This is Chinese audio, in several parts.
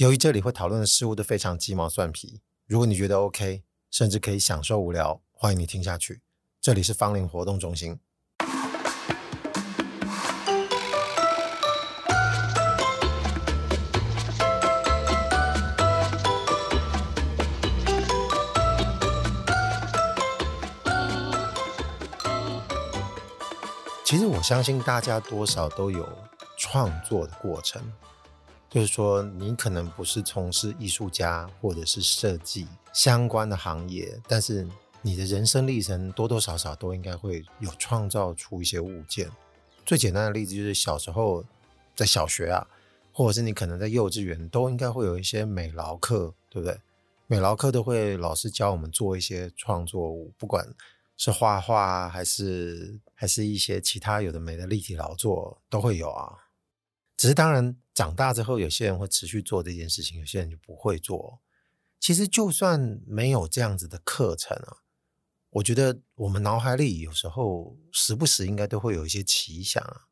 由于这里会讨论的事物都非常鸡毛蒜皮，如果你觉得 OK，甚至可以享受无聊，欢迎你听下去。这里是芳林活动中心。其实我相信大家多少都有创作的过程，就是说你可能不是从事艺术家或者是设计相关的行业，但是你的人生历程多多少少都应该会有创造出一些物件。最简单的例子就是小时候在小学啊，或者是你可能在幼稚园，都应该会有一些美劳课，对不对？美劳课都会老师教我们做一些创作物，不管。是画画还是还是一些其他有的没的立体劳作都会有啊。只是当然长大之后，有些人会持续做这件事情，有些人就不会做。其实就算没有这样子的课程啊，我觉得我们脑海里有时候时不时应该都会有一些奇想啊。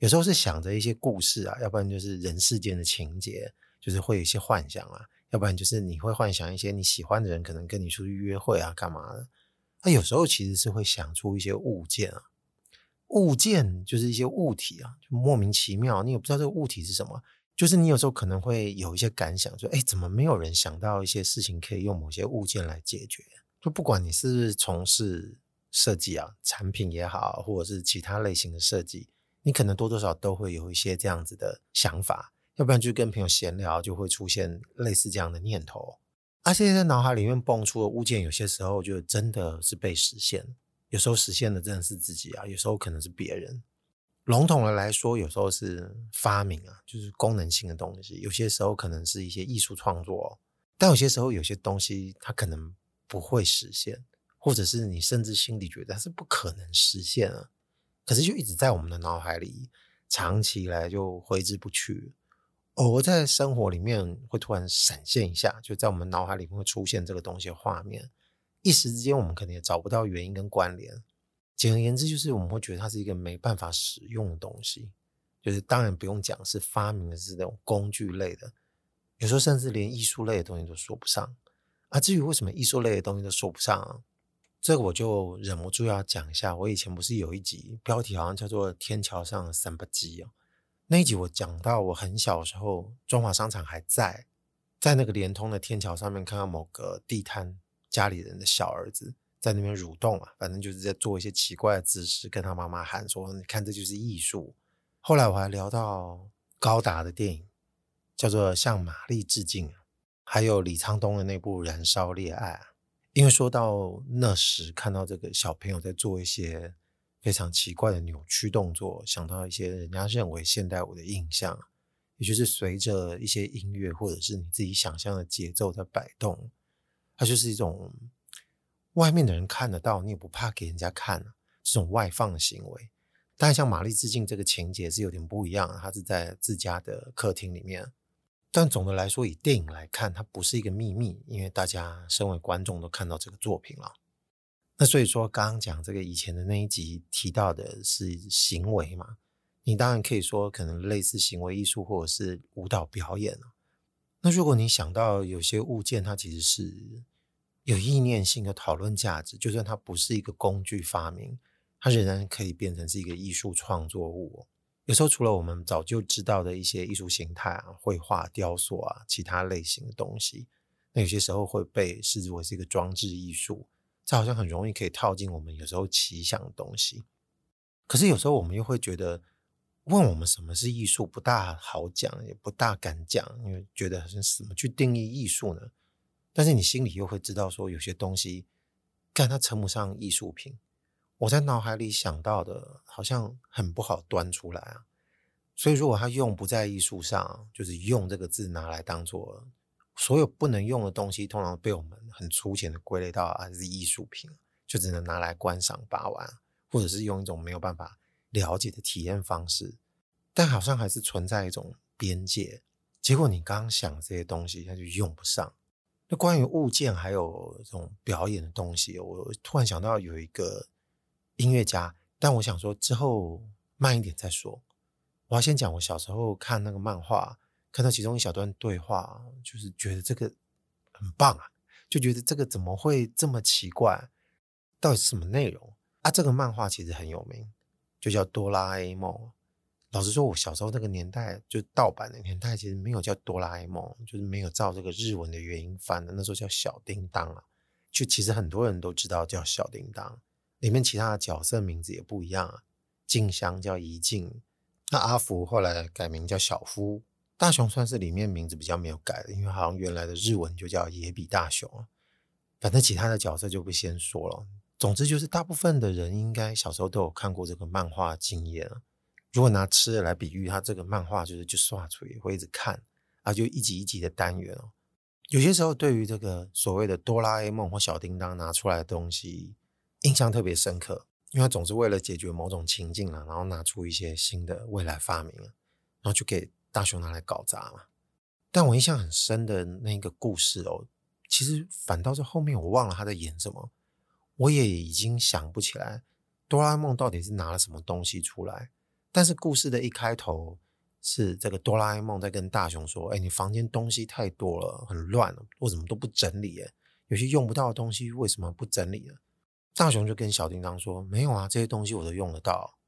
有时候是想着一些故事啊，要不然就是人世间的情节，就是会有一些幻想啊，要不然就是你会幻想一些你喜欢的人可能跟你出去约会啊，干嘛的。他有时候其实是会想出一些物件啊，物件就是一些物体啊，就莫名其妙，你也不知道这个物体是什么。就是你有时候可能会有一些感想，说：“哎，怎么没有人想到一些事情可以用某些物件来解决？”就不管你是从事设计啊，产品也好，或者是其他类型的设计，你可能多多少都会有一些这样子的想法，要不然就跟朋友闲聊，就会出现类似这样的念头。而且在脑海里面蹦出的物件，有些时候就真的是被实现，有时候实现的真的是自己啊，有时候可能是别人。笼统的来说，有时候是发明啊，就是功能性的东西；有些时候可能是一些艺术创作，但有些时候有些东西它可能不会实现，或者是你甚至心里觉得它是不可能实现啊，可是就一直在我们的脑海里，长期来就挥之不去。偶尔在生活里面会突然闪现一下，就在我们脑海里面会出现这个东西画面，一时之间我们可能也找不到原因跟关联。简而言之，就是我们会觉得它是一个没办法使用的东西。就是当然不用讲是发明的是那种工具类的，有时候甚至连艺术类的东西都说不上。啊，至于为什么艺术类的东西都说不上啊，这个我就忍不住要讲一下。我以前不是有一集标题好像叫做《天桥上的三八鸡》哦。那一集我讲到我很小的时候，中华商场还在，在那个联通的天桥上面，看到某个地摊家里人的小儿子在那边蠕动啊，反正就是在做一些奇怪的姿势，跟他妈妈喊说：“你看，这就是艺术。”后来我还聊到高达的电影，叫做《向玛丽致敬》，还有李沧东的那部《燃烧烈爱》，因为说到那时看到这个小朋友在做一些。非常奇怪的扭曲动作，想到一些人家认为现代舞的印象，也就是随着一些音乐或者是你自己想象的节奏在摆动，它就是一种外面的人看得到，你也不怕给人家看这种外放的行为。但像玛丽致敬这个情节是有点不一样，它是在自家的客厅里面。但总的来说，以电影来看，它不是一个秘密，因为大家身为观众都看到这个作品了。那所以说，刚刚讲这个以前的那一集提到的是行为嘛？你当然可以说可能类似行为艺术或者是舞蹈表演。那如果你想到有些物件，它其实是有意念性的讨论价值，就算它不是一个工具发明，它仍然可以变成是一个艺术创作物。有时候除了我们早就知道的一些艺术形态啊，绘画、雕塑啊，其他类型的东西，那有些时候会被视之为是一个装置艺术。这好像很容易可以套进我们有时候奇想的东西，可是有时候我们又会觉得，问我们什么是艺术不大好讲，也不大敢讲，因为觉得好像怎么去定义艺术呢？但是你心里又会知道，说有些东西，但它称不上艺术品。我在脑海里想到的，好像很不好端出来啊。所以如果它用不在艺术上，就是用这个字拿来当做。所有不能用的东西，通常被我们很粗浅的归类到啊是艺术品，就只能拿来观赏把玩，或者是用一种没有办法了解的体验方式。但好像还是存在一种边界。结果你刚刚想这些东西，它就用不上。那关于物件还有这种表演的东西，我突然想到有一个音乐家，但我想说之后慢一点再说。我要先讲我小时候看那个漫画。看到其中一小段对话，就是觉得这个很棒啊，就觉得这个怎么会这么奇怪？到底是什么内容啊？这个漫画其实很有名，就叫《哆啦 A 梦》。老实说，我小时候那个年代，就盗版的年代，其实没有叫哆啦 A 梦，就是没有照这个日文的原音翻的。那时候叫小叮当啊，就其实很多人都知道叫小叮当，里面其他的角色名字也不一样啊。静香叫怡静，那阿福后来改名叫小夫，大雄算是里面名字比较没有改的，因为好像原来的日文就叫野比大雄啊。反正其他的角色就不先说了。总之就是，大部分的人应该小时候都有看过这个漫画经验啊。如果拿吃的来比喻，它这个漫画就是就刷出来会一直看啊，就一集一集的单元哦。有些时候对于这个所谓的哆啦 A 梦或小叮当拿出来的东西，印象特别深刻，因为它总是为了解决某种情境了，然后拿出一些新的未来发明，然后就给大雄拿来搞砸嘛。但我印象很深的那个故事哦，其实反倒是后面我忘了他在演什么，我也已经想不起来哆啦 A 梦到底是拿了什么东西出来。但是故事的一开头是这个哆啦 A 梦在跟大雄说：“哎，你房间东西太多了，很乱了，为什么都不整理？哎，有些用不到的东西为什么不整理呢？”大雄就跟小叮当说：“没有啊，这些东西我都用得到。”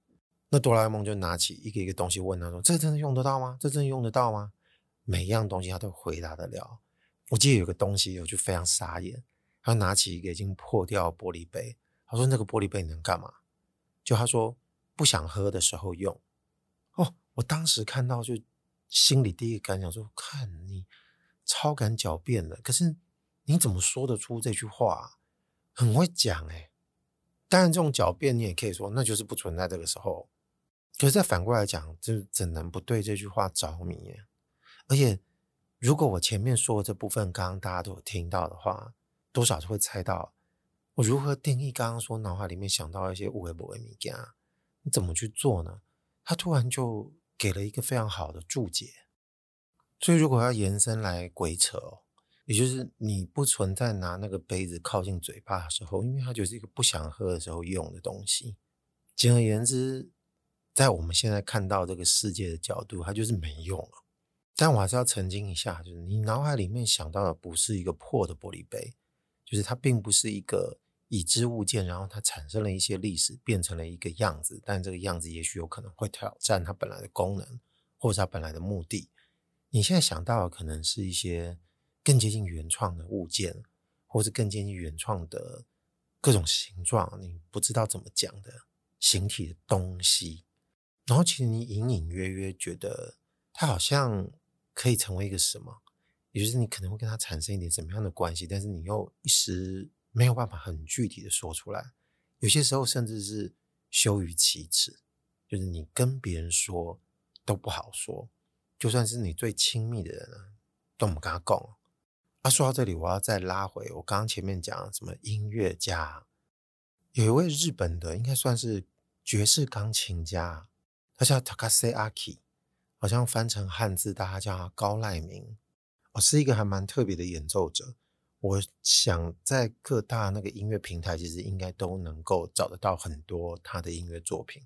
那哆啦 A 梦就拿起一个一个东西问他说：“这真的用得到吗？这真的用得到吗？”每一样东西他都回答得了。我记得有个东西我就非常傻眼，他拿起一个已经破掉玻璃杯，他说：“那个玻璃杯能干嘛？”就他说。不想喝的时候用哦，我当时看到就心里第一个感想说：看你超敢狡辩的，可是你怎么说得出这句话？很会讲哎。当然，这种狡辩你也可以说那就是不存在这个时候。可是再反过来讲，就怎能不对这句话着迷？而且，如果我前面说的这部分刚刚大家都有听到的话，多少都会猜到我如何定义刚刚说脑海里面想到一些无为不为物件。你怎么去做呢？他突然就给了一个非常好的注解。所以如果要延伸来鬼扯哦，也就是你不存在拿那个杯子靠近嘴巴的时候，因为它就是一个不想喝的时候用的东西。简而言之，在我们现在看到这个世界的角度，它就是没用了。但我还是要澄清一下，就是你脑海里面想到的不是一个破的玻璃杯，就是它并不是一个。已知物件，然后它产生了一些历史，变成了一个样子，但这个样子也许有可能会挑战它本来的功能，或者它本来的目的。你现在想到的可能是一些更接近原创的物件，或是更接近原创的各种形状，你不知道怎么讲的形体的东西。然后其实你隐隐约约觉得它好像可以成为一个什么，也就是你可能会跟它产生一点什么样的关系，但是你又一时。没有办法很具体的说出来，有些时候甚至是羞于启齿，就是你跟别人说都不好说，就算是你最亲密的人啊，都不跟他讲。啊，说到这里，我要再拉回我刚刚前面讲什么音乐家，有一位日本的，应该算是爵士钢琴家，他叫 Takase Aki，好像翻成汉字，大家叫他高濑明，哦，是一个还蛮特别的演奏者。我想在各大那个音乐平台，其实应该都能够找得到很多他的音乐作品，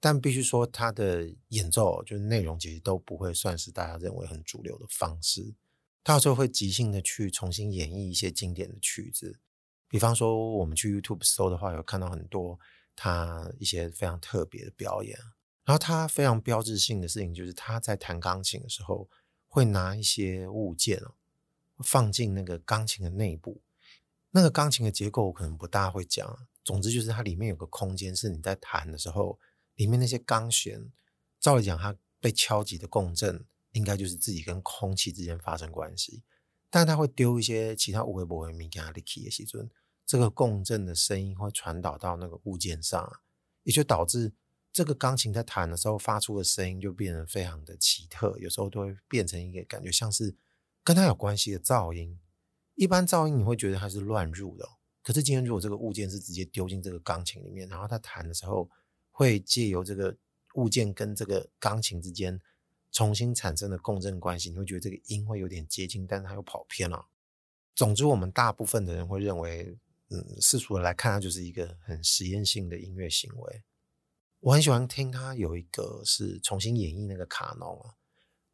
但必须说他的演奏就是内容其实都不会算是大家认为很主流的方式。他有时候会即兴的去重新演绎一些经典的曲子，比方说我们去 YouTube 搜的话，有看到很多他一些非常特别的表演。然后他非常标志性的事情就是他在弹钢琴的时候会拿一些物件哦。放进那个钢琴的内部，那个钢琴的结构我可能不大会讲。总之就是它里面有个空间，是你在弹的时候，里面那些钢弦，照理讲它被敲击的共振，应该就是自己跟空气之间发生关系。但它会丢一些其他有的没的东西进去的时候，这个共振的声音会传导到那个物件上，也就导致这个钢琴在弹的时候发出的声音就变得非常的奇特，有时候都会变成一个感觉像是。跟它有关系的噪音，一般噪音你会觉得它是乱入的。可是今天如果这个物件是直接丢进这个钢琴里面，然后它弹的时候，会借由这个物件跟这个钢琴之间重新产生的共振关系，你会觉得这个音会有点接近，但是它又跑偏了。总之，我们大部分的人会认为，嗯，世俗的来看，它就是一个很实验性的音乐行为。我很喜欢听他有一个是重新演绎那个卡农啊。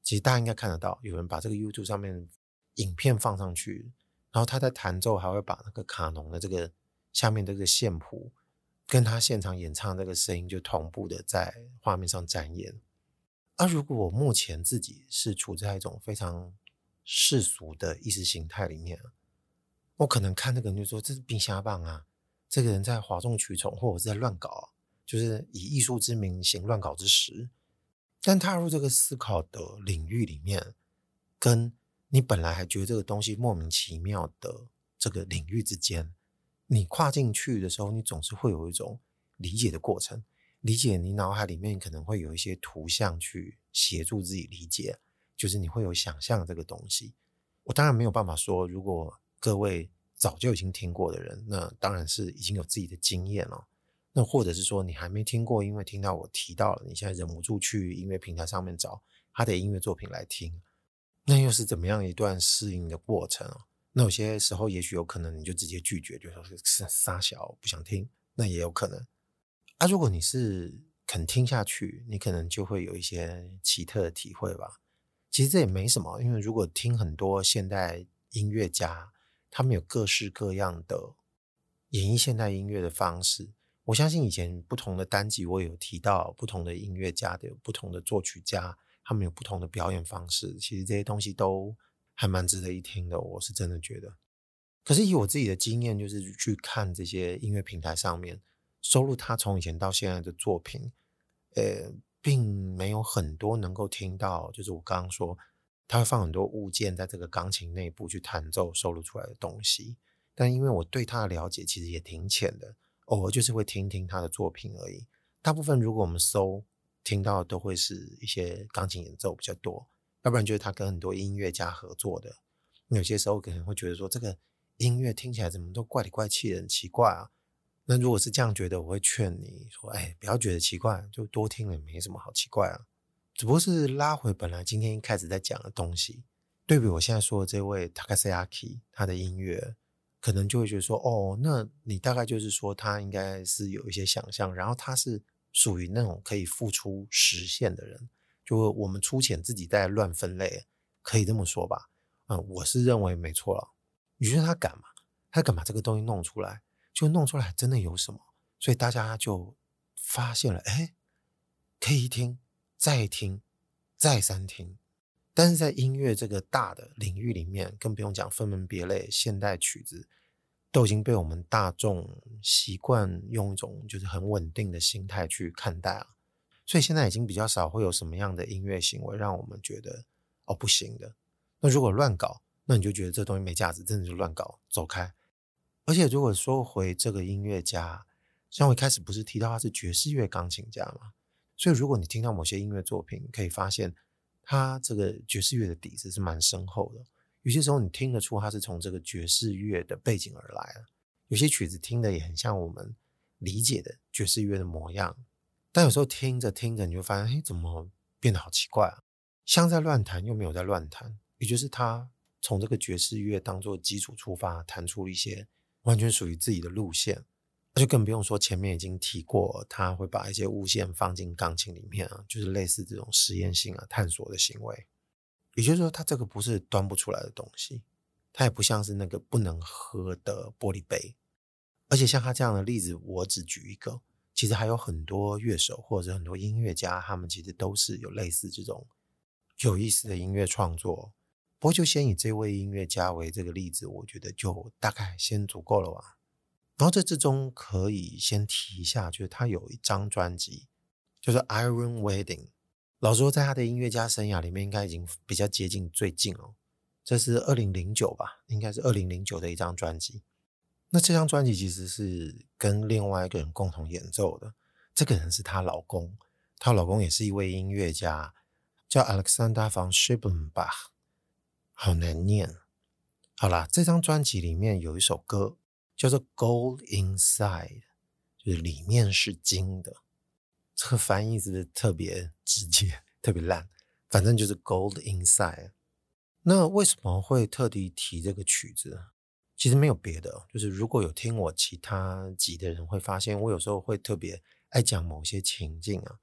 其实大家应该看得到，有人把这个 YouTube 上面影片放上去，然后他在弹奏，还会把那个卡农的这个下面这个线谱，跟他现场演唱这个声音就同步的在画面上展演。而如果我目前自己是处在一种非常世俗的意识形态里面，我可能看那个人就说，这是冰瞎棒啊，这个人在哗众取宠，或者是在乱搞，就是以艺术之名行乱搞之实。但踏入这个思考的领域里面，跟你本来还觉得这个东西莫名其妙的这个领域之间，你跨进去的时候，你总是会有一种理解的过程。理解你脑海里面可能会有一些图像去协助自己理解，就是你会有想象这个东西。我当然没有办法说，如果各位早就已经听过的人，那当然是已经有自己的经验了。那或者是说你还没听过，因为听到我提到了，你现在忍不住去音乐平台上面找他的音乐作品来听，那又是怎么样一段适应的过程啊？那有些时候也许有可能你就直接拒绝，就说是杀小不想听，那也有可能。啊，如果你是肯听下去，你可能就会有一些奇特的体会吧。其实这也没什么，因为如果听很多现代音乐家，他们有各式各样的演绎现代音乐的方式。我相信以前不同的单集我有提到，不同的音乐家的不同的作曲家，他们有不同的表演方式。其实这些东西都还蛮值得一听的，我是真的觉得。可是以我自己的经验，就是去看这些音乐平台上面。收录他从以前到现在的作品，呃，并没有很多能够听到，就是我刚刚说，他会放很多物件在这个钢琴内部去弹奏收录出来的东西。但因为我对他的了解其实也挺浅的，偶尔就是会听听他的作品而已。大部分如果我们搜听到都会是一些钢琴演奏比较多，要不然就是他跟很多音乐家合作的。有些时候可能会觉得说，这个音乐听起来怎么都怪里怪气的，很奇怪啊。那如果是这样觉得，我会劝你说：“哎，不要觉得奇怪，就多听了，没什么好奇怪啊。”只不过是拉回本来今天一开始在讲的东西，对比我现在说的这位 Takashi 他的音乐，可能就会觉得说：“哦，那你大概就是说他应该是有一些想象，然后他是属于那种可以付出实现的人。”就我们粗浅自己在乱分类，可以这么说吧？嗯，我是认为没错了。你觉得他敢吗？他敢把这个东西弄出来？就弄出来真的有什么，所以大家就发现了，哎，可以听，再听，再三听。但是在音乐这个大的领域里面，更不用讲分门别类，现代曲子都已经被我们大众习惯用一种就是很稳定的心态去看待了。所以现在已经比较少会有什么样的音乐行为让我们觉得哦不行的。那如果乱搞，那你就觉得这东西没价值，真的就乱搞，走开。而且，如果说回这个音乐家，像我一开始不是提到他是爵士乐钢琴家嘛？所以，如果你听到某些音乐作品，可以发现他这个爵士乐的底子是蛮深厚的。有些时候，你听得出他是从这个爵士乐的背景而来的。有些曲子听的也很像我们理解的爵士乐的模样，但有时候听着听着，你就发现，哎，怎么变得好奇怪啊？像在乱弹，又没有在乱弹。也就是他从这个爵士乐当做基础出发，弹出了一些。完全属于自己的路线，就更不用说前面已经提过，他会把一些物件放进钢琴里面啊，就是类似这种实验性啊、探索的行为。也就是说，他这个不是端不出来的东西，他也不像是那个不能喝的玻璃杯。而且像他这样的例子，我只举一个，其实还有很多乐手或者很多音乐家，他们其实都是有类似这种有意思的音乐创作。不过就先以这位音乐家为这个例子，我觉得就大概先足够了吧。然后这之中可以先提一下，就是他有一张专辑，就是 Iron Wedding。老实说，在他的音乐家生涯里面，应该已经比较接近最近了。这是二零零九吧，应该是二零零九的一张专辑。那这张专辑其实是跟另外一个人共同演奏的，这个人是她老公，她老公也是一位音乐家，叫 Alexander von Schiebenbach。好难念。好啦，这张专辑里面有一首歌叫做《Gold Inside》，就是里面是金的。这个翻译是不是特别直接、特别烂？反正就是 Gold Inside。那为什么会特地提这个曲子？其实没有别的，就是如果有听我其他集的人会发现，我有时候会特别爱讲某些情境啊。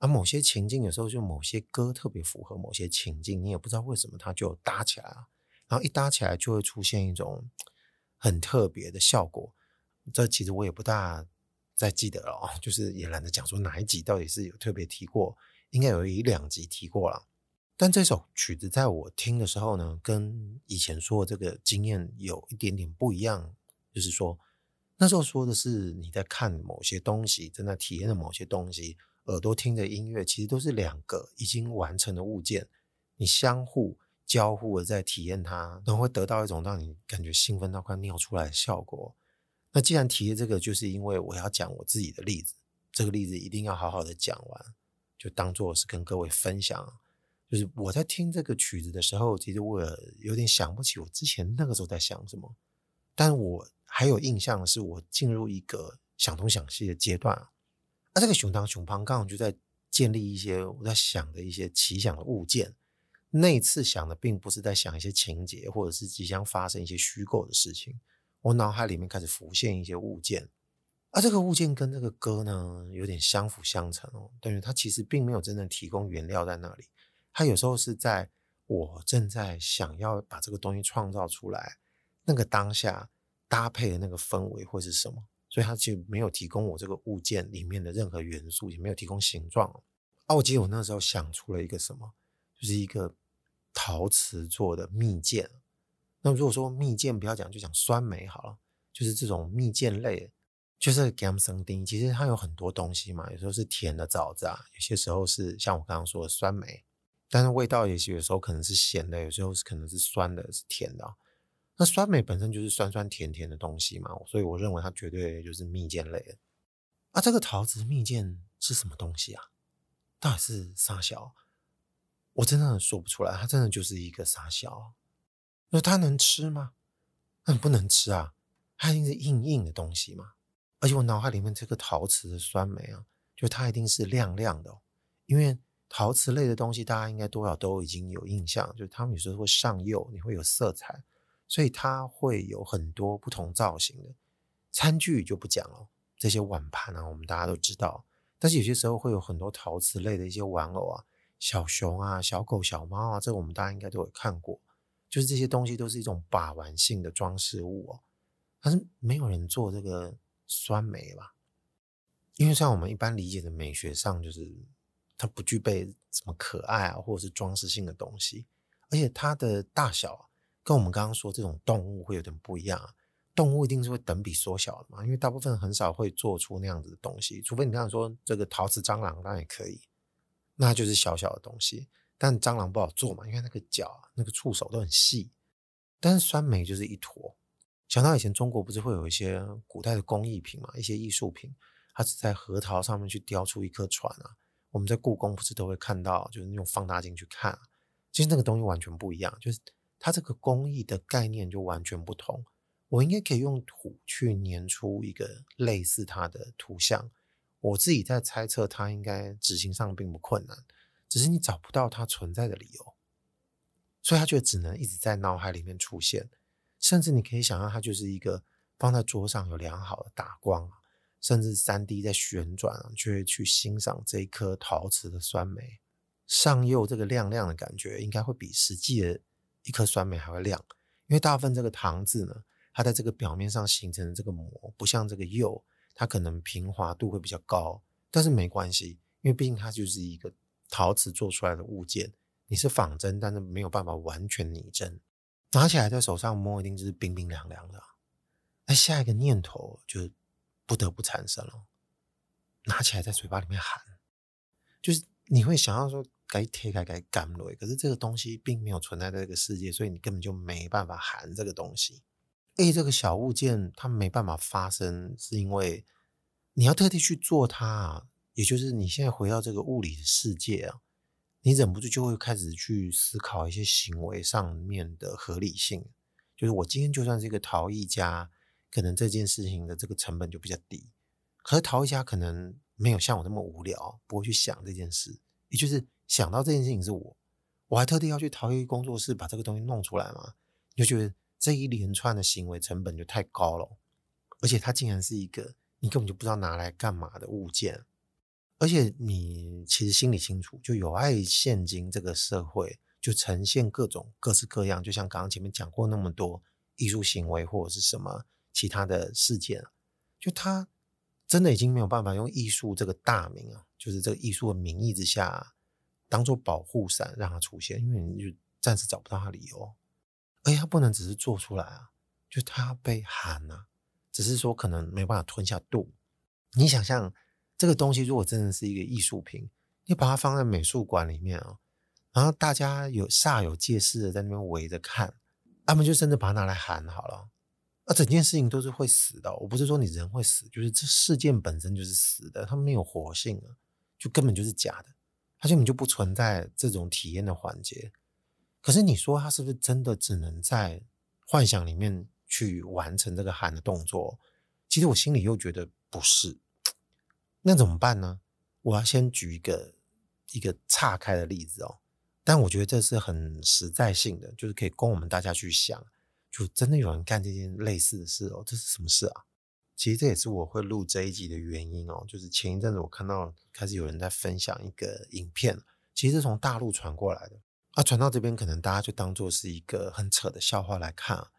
而、啊、某些情境有时候就某些歌特别符合某些情境，你也不知道为什么它就搭起来了，然后一搭起来就会出现一种很特别的效果。这其实我也不大再记得了，就是也懒得讲说哪一集到底是有特别提过，应该有一两集提过了。但这首曲子在我听的时候呢，跟以前说的这个经验有一点点不一样，就是说那时候说的是你在看某些东西，正在体验的某些东西。耳朵听的音乐其实都是两个已经完成的物件，你相互交互的在体验它，然后会得到一种让你感觉兴奋到快尿出来的效果。那既然提的这个，就是因为我要讲我自己的例子，这个例子一定要好好的讲完，就当做是跟各位分享。就是我在听这个曲子的时候，其实我有点想不起我之前那个时候在想什么，但我还有印象的是我进入一个想东想西的阶段。那、这个熊当熊胖刚好就在建立一些我在想的一些奇想的物件。那一次想的并不是在想一些情节，或者是即将发生一些虚构的事情。我脑海里面开始浮现一些物件，而、啊、这个物件跟这个歌呢有点相辅相成哦。等于它其实并没有真正提供原料在那里，它有时候是在我正在想要把这个东西创造出来，那个当下搭配的那个氛围会是什么。所以它其实没有提供我这个物件里面的任何元素，也没有提供形状。啊，我记得我那时候想出了一个什么，就是一个陶瓷做的蜜饯。那如果说蜜饯不要讲，就讲酸梅好了，就是这种蜜饯类，就是甘生丁。其实它有很多东西嘛，有时候是甜的枣子啊，有些时候是像我刚刚说的酸梅，但是味道也许有时候可能是咸的，有时候是可能是酸的，是甜的。那酸梅本身就是酸酸甜甜的东西嘛，所以我认为它绝对就是蜜饯类的。啊，这个陶瓷蜜饯是什么东西啊？到底是啥小？我真的说不出来，它真的就是一个傻笑？那它能吃吗？那不能吃啊，它一定是硬硬的东西嘛。而且我脑海里面这个陶瓷的酸梅啊，就它一定是亮亮的，因为陶瓷类的东西大家应该多少都已经有印象，就是它们有时候会上釉，你会有色彩。所以它会有很多不同造型的餐具就不讲了，这些碗盘啊，我们大家都知道。但是有些时候会有很多陶瓷类的一些玩偶啊，小熊啊、小狗、小猫啊，这个我们大家应该都有看过。就是这些东西都是一种把玩性的装饰物哦。但是没有人做这个酸梅吧？因为像我们一般理解的美学上，就是它不具备什么可爱啊，或者是装饰性的东西，而且它的大小。跟我们刚刚说这种动物会有点不一样，动物一定是会等比缩小的嘛，因为大部分很少会做出那样子的东西，除非你刚刚说这个陶瓷蟑螂，当然也可以，那就是小小的东西。但蟑螂不好做嘛，因为那个脚，那个触手都很细。但是酸梅就是一坨。想到以前中国不是会有一些古代的工艺品嘛，一些艺术品，它是在核桃上面去雕出一颗船啊。我们在故宫不是都会看到，就是用放大镜去看啊，其实那个东西完全不一样，就是。它这个工艺的概念就完全不同，我应该可以用土去粘出一个类似它的图像。我自己在猜测，它应该执行上并不困难，只是你找不到它存在的理由，所以它就只能一直在脑海里面出现。甚至你可以想象，它就是一个放在桌上有良好的打光，甚至三 D 在旋转，就会去欣赏这一颗陶瓷的酸梅上釉，这个亮亮的感觉，应该会比实际的。一颗酸梅还会亮，因为大部分这个糖渍呢，它在这个表面上形成的这个膜，不像这个釉，它可能平滑度会比较高。但是没关系，因为毕竟它就是一个陶瓷做出来的物件，你是仿真，但是没有办法完全拟真。拿起来在手上摸，一定就是冰冰凉凉的。那下一个念头就不得不产生了，拿起来在嘴巴里面含，就是你会想要说。该贴开该干了，可是这个东西并没有存在在这个世界，所以你根本就没办法含这个东西。诶，这个小物件它没办法发生，是因为你要特地去做它，也就是你现在回到这个物理的世界啊，你忍不住就会开始去思考一些行为上面的合理性。就是我今天就算是一个陶艺家，可能这件事情的这个成本就比较低，可是陶艺家可能没有像我那么无聊，不会去想这件事，也就是。想到这件事情是我，我还特地要去陶艺工作室把这个东西弄出来嘛？你就觉得这一连串的行为成本就太高了，而且它竟然是一个你根本就不知道拿来干嘛的物件，而且你其实心里清楚，就有碍现今这个社会，就呈现各种各式各样，就像刚刚前面讲过那么多艺术行为或者是什么其他的事件，就他真的已经没有办法用艺术这个大名啊，就是这个艺术的名义之下，当做保护伞让它出现，因为你就暂时找不到它理由，而且它不能只是做出来啊，就它被喊啊，只是说可能没办法吞下肚。你想象这个东西如果真的是一个艺术品，你把它放在美术馆里面啊，然后大家有煞有介事的在那边围着看，他们就真的把它拿来喊好了，那整件事情都是会死的。我不是说你人会死，就是这事件本身就是死的，它没有活性了，就根本就是假的。它根本就不存在这种体验的环节，可是你说他是不是真的只能在幻想里面去完成这个喊的动作？其实我心里又觉得不是，那怎么办呢？我要先举一个一个岔开的例子哦，但我觉得这是很实在性的，就是可以供我们大家去想，就真的有人干这件类似的事哦，这是什么事啊？其实这也是我会录这一集的原因哦，就是前一阵子我看到开始有人在分享一个影片，其实是从大陆传过来的，啊，传到这边可能大家就当做是一个很扯的笑话来看啊。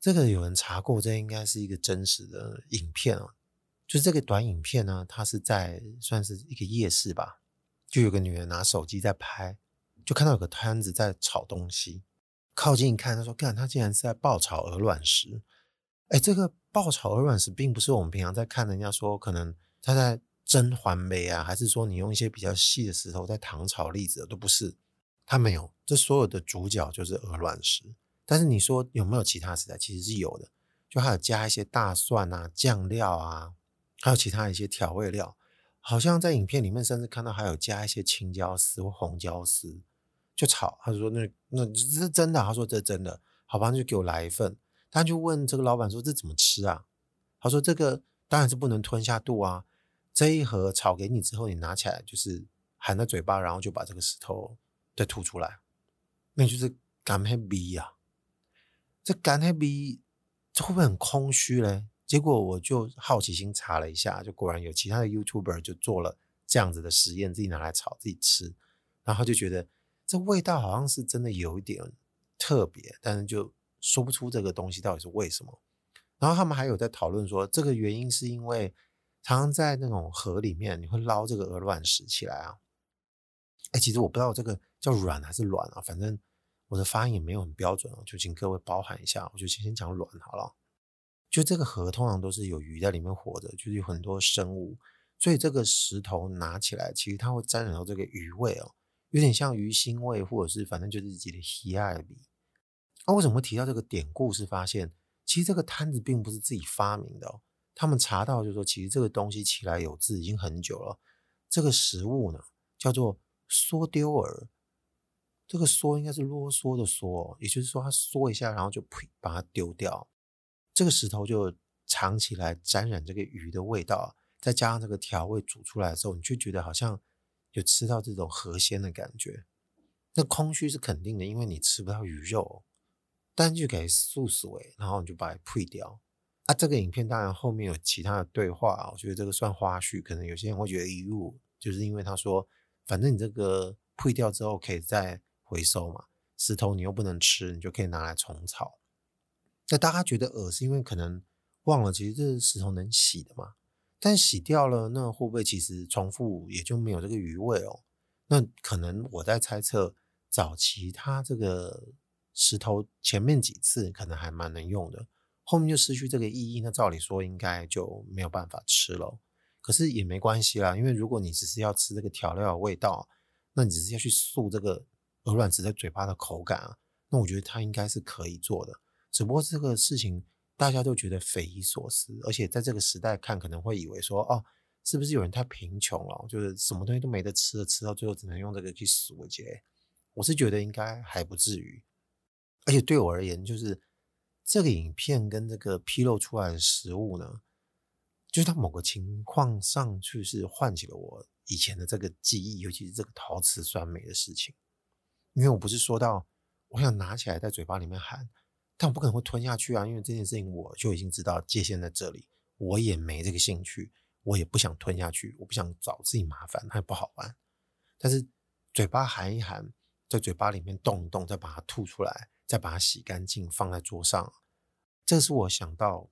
这个有人查过，这应该是一个真实的影片啊，就是这个短影片呢，它是在算是一个夜市吧，就有个女人拿手机在拍，就看到有个摊子在炒东西，靠近一看，他说：“干，他竟然是在爆炒鹅卵石。”哎，这个爆炒鹅卵石并不是我们平常在看人家说，可能他在蒸环梅啊，还是说你用一些比较细的石头在糖炒栗子，都不是，他没有。这所有的主角就是鹅卵石。但是你说有没有其他食材？其实是有的，就还有加一些大蒜啊、酱料啊，还有其他一些调味料。好像在影片里面甚至看到还有加一些青椒丝或红椒丝，就炒。他说那那这是真的，他说这真的，好吧，那就给我来一份。他就问这个老板说：“这怎么吃啊？”他说：“这个当然是不能吞下肚啊。这一盒炒给你之后，你拿起来就是含在嘴巴，然后就把这个石头再吐出来，那就是干黑逼呀。这干黑逼这会不会很空虚嘞？结果我就好奇心查了一下，就果然有其他的 YouTuber 就做了这样子的实验，自己拿来炒自己吃，然后就觉得这味道好像是真的有一点特别，但是就。说不出这个东西到底是为什么，然后他们还有在讨论说，这个原因是因为常常在那种河里面，你会捞这个鹅卵石起来啊。哎，其实我不知道这个叫卵还是卵啊，反正我的发音也没有很标准哦，就请各位包涵一下。我就先先讲卵好了。就这个河通常都是有鱼在里面活着，就是有很多生物，所以这个石头拿起来，其实它会沾染到这个鱼味哦，有点像鱼腥味，或者是反正就是自己的喜爱比。那、啊、为什么会提到这个典故？是发现其实这个摊子并不是自己发明的哦。他们查到就是说，其实这个东西起来有字已经很久了。这个食物呢，叫做梭丢饵。这个梭应该是啰嗦的嗦，也就是说，它嗦一下，然后就呸把它丢掉。这个石头就藏起来沾染这个鱼的味道，再加上这个调味煮出来的时候，你就觉得好像有吃到这种河鲜的感觉。那空虚是肯定的，因为你吃不到鱼肉。但就给素素诶，然后你就把它退掉啊。这个影片当然后面有其他的对话，我觉得这个算花絮，可能有些人会觉得咦，就是因为他说，反正你这个退掉之后可以再回收嘛，石头你又不能吃，你就可以拿来虫草。那大家觉得恶是因为可能忘了，其实这是石头能洗的嘛？但洗掉了，那会不会其实重复也就没有这个余味哦？那可能我在猜测，早期它这个。石头前面几次可能还蛮能用的，后面就失去这个意义。那照理说应该就没有办法吃了。可是也没关系啦，因为如果你只是要吃这个调料的味道，那你只是要去素这个鹅卵石在嘴巴的口感啊，那我觉得它应该是可以做的。只不过这个事情大家都觉得匪夷所思，而且在这个时代看可能会以为说，哦，是不是有人太贫穷了，就是什么东西都没得吃了，吃到最后只能用这个去塑。我觉得？我是觉得应该还不至于。而且对我而言，就是这个影片跟这个披露出来的食物呢，就是它某个情况上去是唤起了我以前的这个记忆，尤其是这个陶瓷酸梅的事情。因为我不是说到我想拿起来在嘴巴里面含，但我不可能会吞下去啊，因为这件事情我就已经知道界限在这里，我也没这个兴趣，我也不想吞下去，我不想找自己麻烦，它也不好玩。但是嘴巴含一含，在嘴巴里面动一动，再把它吐出来，再把它洗干净，放在桌上，这是我想到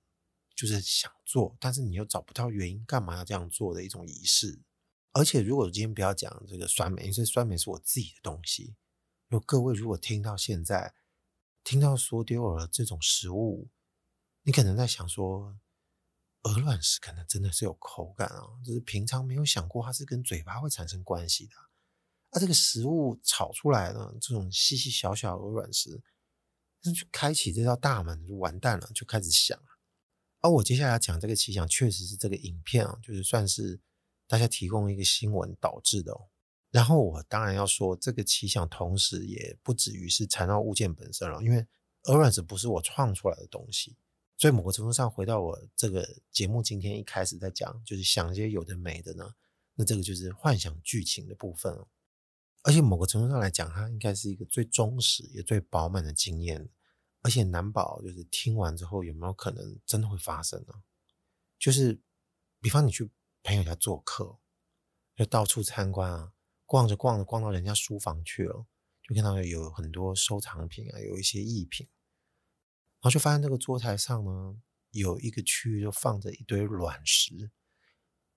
就是想做，但是你又找不到原因，干嘛要这样做的一种仪式。而且如果今天不要讲这个酸梅，因为酸梅是我自己的东西。有各位如果听到现在，听到说丢了这种食物，你可能在想说。鹅卵石可能真的是有口感啊，就是平常没有想过它是跟嘴巴会产生关系的。啊、这个食物炒出来的这种细细小小鹅卵石，那就开启这道大门就完蛋了，就开始想。而、我接下来讲这个奇想，确实是这个影片啊，就是算是大家提供一个新闻导致的哦。然后我当然要说，这个奇想同时也不止于是缠绕物件本身了，因为鹅卵石不是我创出来的东西。所以某个程度上，回到我这个节目今天一开始在讲，就是想一些有的没的呢，那这个就是幻想剧情的部分。而且某个程度上来讲，它应该是一个最忠实也最饱满的经验，而且难保就是听完之后有没有可能真的会发生呢？就是比方你去朋友家做客，就到处参观啊，逛着逛着逛到人家书房去了，就看到有很多收藏品啊，有一些艺品。然后就发现这个桌台上呢，有一个区域就放着一堆卵石，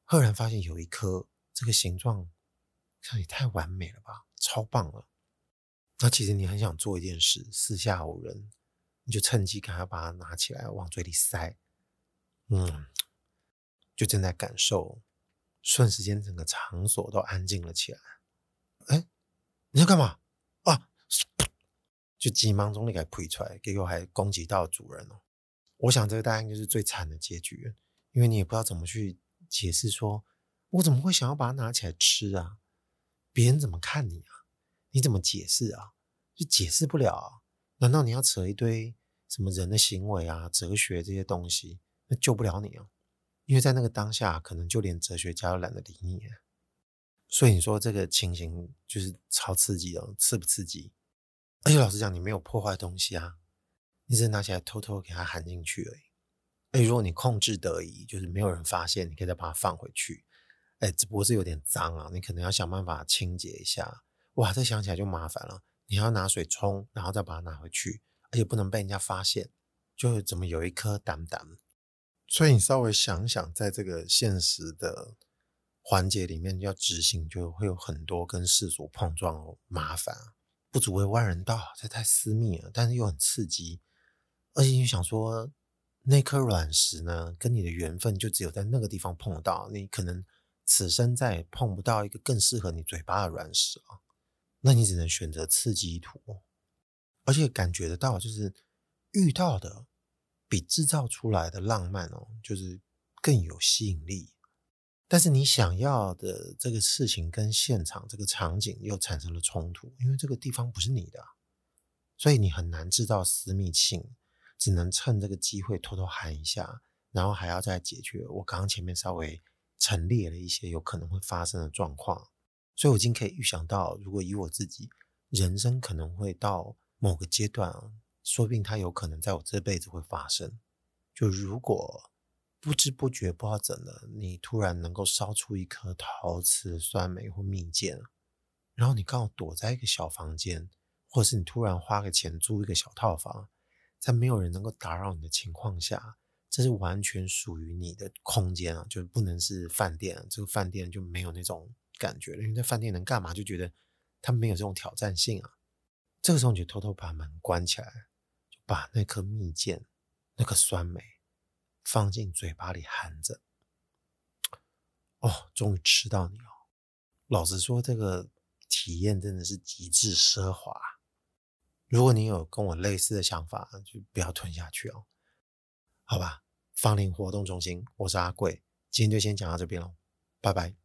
赫然发现有一颗这个形状，看也太完美了吧，超棒了。那其实你很想做一件事，四下无人，你就趁机赶快把它拿起来往嘴里塞，嗯，就正在感受，瞬时间整个场所都安静了起来。哎，你要干嘛？啊！就急忙中你给推出来，结果还攻击到主人哦。我想这个答案就是最惨的结局，因为你也不知道怎么去解释，说我怎么会想要把它拿起来吃啊？别人怎么看你啊？你怎么解释啊？就解释不了啊。难道你要扯一堆什么人的行为啊、哲学这些东西，那救不了你啊？因为在那个当下，可能就连哲学家都懒得理你。所以你说这个情形就是超刺激的，刺不刺激？而且老实讲，你没有破坏东西啊，你只是拿起来偷偷给它含进去而已。哎，如果你控制得宜，就是没有人发现，你可以再把它放回去。哎，只不过是有点脏啊，你可能要想办法清洁一下。哇，这想起来就麻烦了，你要拿水冲，然后再把它拿回去，而且不能被人家发现。就怎么有一颗胆胆？所以你稍微想想，在这个现实的环节里面要执行，就会有很多跟世俗碰撞哦，麻烦。不足为外人道，这太私密了，但是又很刺激。而且你想说，那颗卵石呢，跟你的缘分就只有在那个地方碰到，你可能此生再也碰不到一个更适合你嘴巴的卵石了。那你只能选择刺激图，而且感觉得到，就是遇到的比制造出来的浪漫哦，就是更有吸引力。但是你想要的这个事情跟现场这个场景又产生了冲突，因为这个地方不是你的，所以你很难制造私密性，只能趁这个机会偷偷喊一下，然后还要再解决我刚刚前面稍微陈列了一些有可能会发生的状况，所以我已经可以预想到，如果以我自己人生可能会到某个阶段，说不定它有可能在我这辈子会发生，就如果。不知不觉，不知道怎的，你突然能够烧出一颗陶瓷酸梅或蜜饯，然后你刚好躲在一个小房间，或者是你突然花个钱租一个小套房，在没有人能够打扰你的情况下，这是完全属于你的空间啊，就不能是饭店，这个饭店就没有那种感觉了，因为在饭店能干嘛？就觉得它没有这种挑战性啊。这个时候你就偷偷把门关起来，就把那颗蜜饯、那颗酸梅。放进嘴巴里含着，哦，终于吃到你了。老实说，这个体验真的是极致奢华。如果你有跟我类似的想法，就不要吞下去哦。好吧，芳邻活动中心，我是阿贵，今天就先讲到这边喽，拜拜。